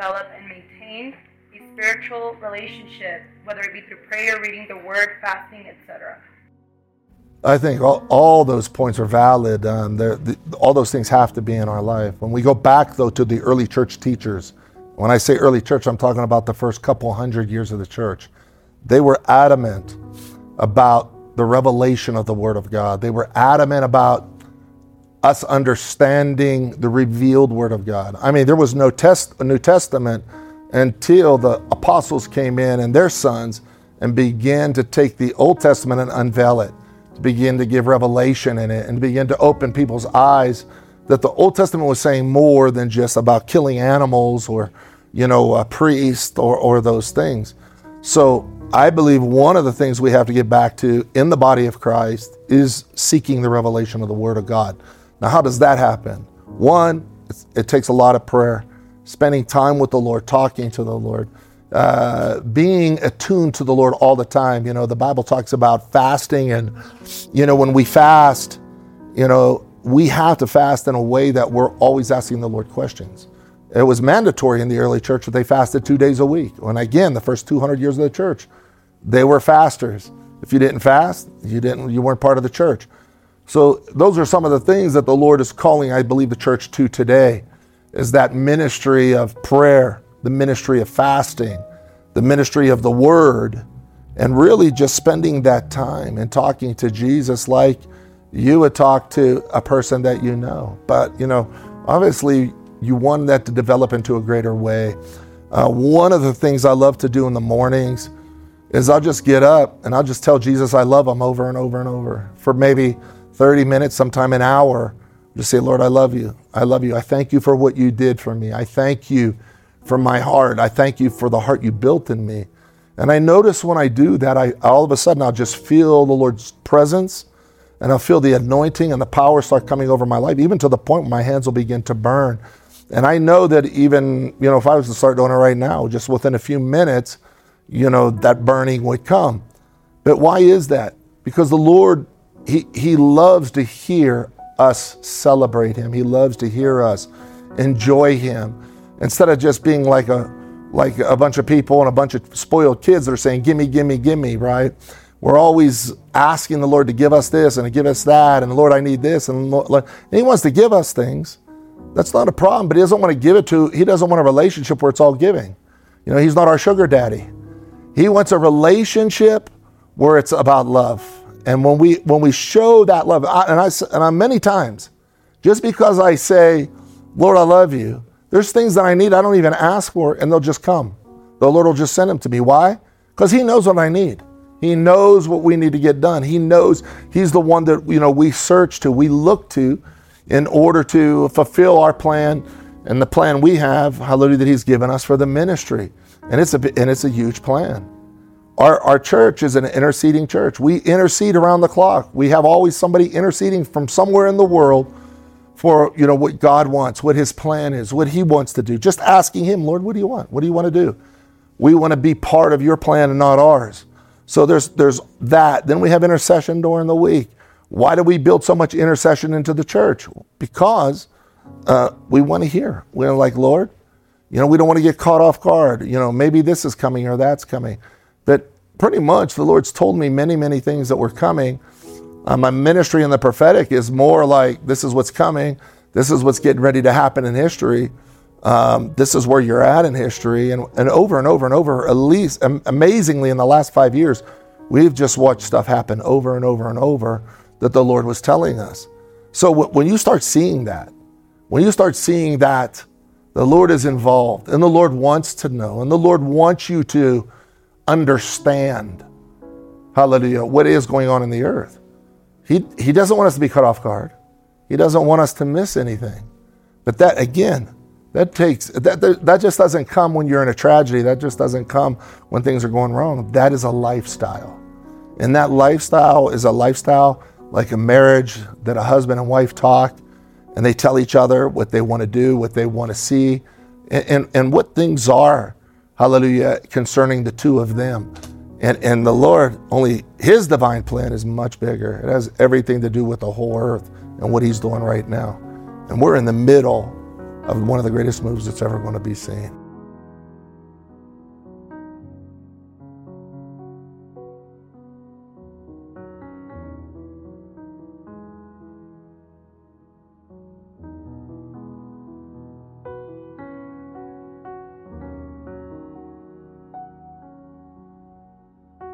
develop and maintain a spiritual relationship, whether it be through prayer, reading the word, fasting, etc.? I think all, all those points are valid. Um, the, all those things have to be in our life. When we go back, though, to the early church teachers, when I say early church, I'm talking about the first couple hundred years of the church. They were adamant about the revelation of the Word of God. They were adamant about us understanding the revealed Word of God. I mean, there was no test, a New Testament until the apostles came in and their sons and began to take the Old Testament and unveil it to begin to give revelation in it and begin to open people's eyes that the Old Testament was saying more than just about killing animals or, you know, a priest or, or those things. So I believe one of the things we have to get back to in the body of Christ is seeking the revelation of the Word of God. Now, how does that happen? One, it takes a lot of prayer, spending time with the Lord, talking to the Lord. Uh, being attuned to the Lord all the time. You know, the Bible talks about fasting, and, you know, when we fast, you know, we have to fast in a way that we're always asking the Lord questions. It was mandatory in the early church that they fasted two days a week. And again, the first 200 years of the church, they were fasters. If you didn't fast, you didn't you weren't part of the church. So those are some of the things that the Lord is calling, I believe, the church to today, is that ministry of prayer, the ministry of fasting, the ministry of the word, and really just spending that time and talking to Jesus like you would talk to a person that you know. But, you know, obviously you want that to develop into a greater way. Uh, one of the things I love to do in the mornings is I'll just get up and I'll just tell Jesus I love him over and over and over for maybe 30 minutes, sometime an hour. Just say, Lord, I love you. I love you. I thank you for what you did for me. I thank you from my heart. I thank you for the heart you built in me. And I notice when I do that, I all of a sudden I'll just feel the Lord's presence and I'll feel the anointing and the power start coming over my life, even to the point where my hands will begin to burn. And I know that even, you know, if I was to start doing it right now, just within a few minutes, you know, that burning would come. But why is that? Because the Lord, He, he loves to hear us celebrate Him. He loves to hear us enjoy Him instead of just being like a like a bunch of people and a bunch of spoiled kids that are saying, "Gimme, gimme, gimme," right? We're always asking the Lord to give us this and to give us that, and Lord, I need this, and, and He wants to give us things. That's not a problem, but He doesn't want to give it to. He doesn't want a relationship where it's all giving. You know, He's not our sugar daddy. He wants a relationship where it's about love. And when we when we show that love, I, and I and I many times, just because I say, "Lord, I love you," There's things that I need I don't even ask for, and they'll just come. The Lord will just send them to me. Why? Because He knows what I need. He knows what we need to get done. He knows He's the one that you know we search to, we look to, in order to fulfill our plan and the plan we have. Hallelujah! That He's given us for the ministry, and it's a and it's a huge plan. Our, our church is an interceding church. We intercede around the clock. We have always somebody interceding from somewhere in the world for you know what God wants, what his plan is, what he wants to do. Just asking him, Lord, what do you want? What do you want to do? We want to be part of your plan and not ours. So there's there's that. Then we have intercession during the week. Why do we build so much intercession into the church? Because uh, we want to hear. We're like, Lord, you know, we don't want to get caught off guard. You know, maybe this is coming or that's coming. But pretty much the Lord's told me many, many things that were coming uh, my ministry in the prophetic is more like this is what's coming, this is what's getting ready to happen in history. Um, this is where you're at in history, and, and over and over and over. At least, amazingly, in the last five years, we've just watched stuff happen over and over and over that the Lord was telling us. So w- when you start seeing that, when you start seeing that the Lord is involved, and the Lord wants to know, and the Lord wants you to understand, hallelujah, what is going on in the earth he, he doesn't want us to be cut off guard. He doesn't want us to miss anything. But that, again, that takes, that, that just doesn't come when you're in a tragedy. That just doesn't come when things are going wrong. That is a lifestyle. And that lifestyle is a lifestyle like a marriage that a husband and wife talk and they tell each other what they want to do, what they want to see, and, and, and what things are, hallelujah, concerning the two of them. And, and the Lord, only His divine plan is much bigger. It has everything to do with the whole earth and what He's doing right now. And we're in the middle of one of the greatest moves that's ever going to be seen.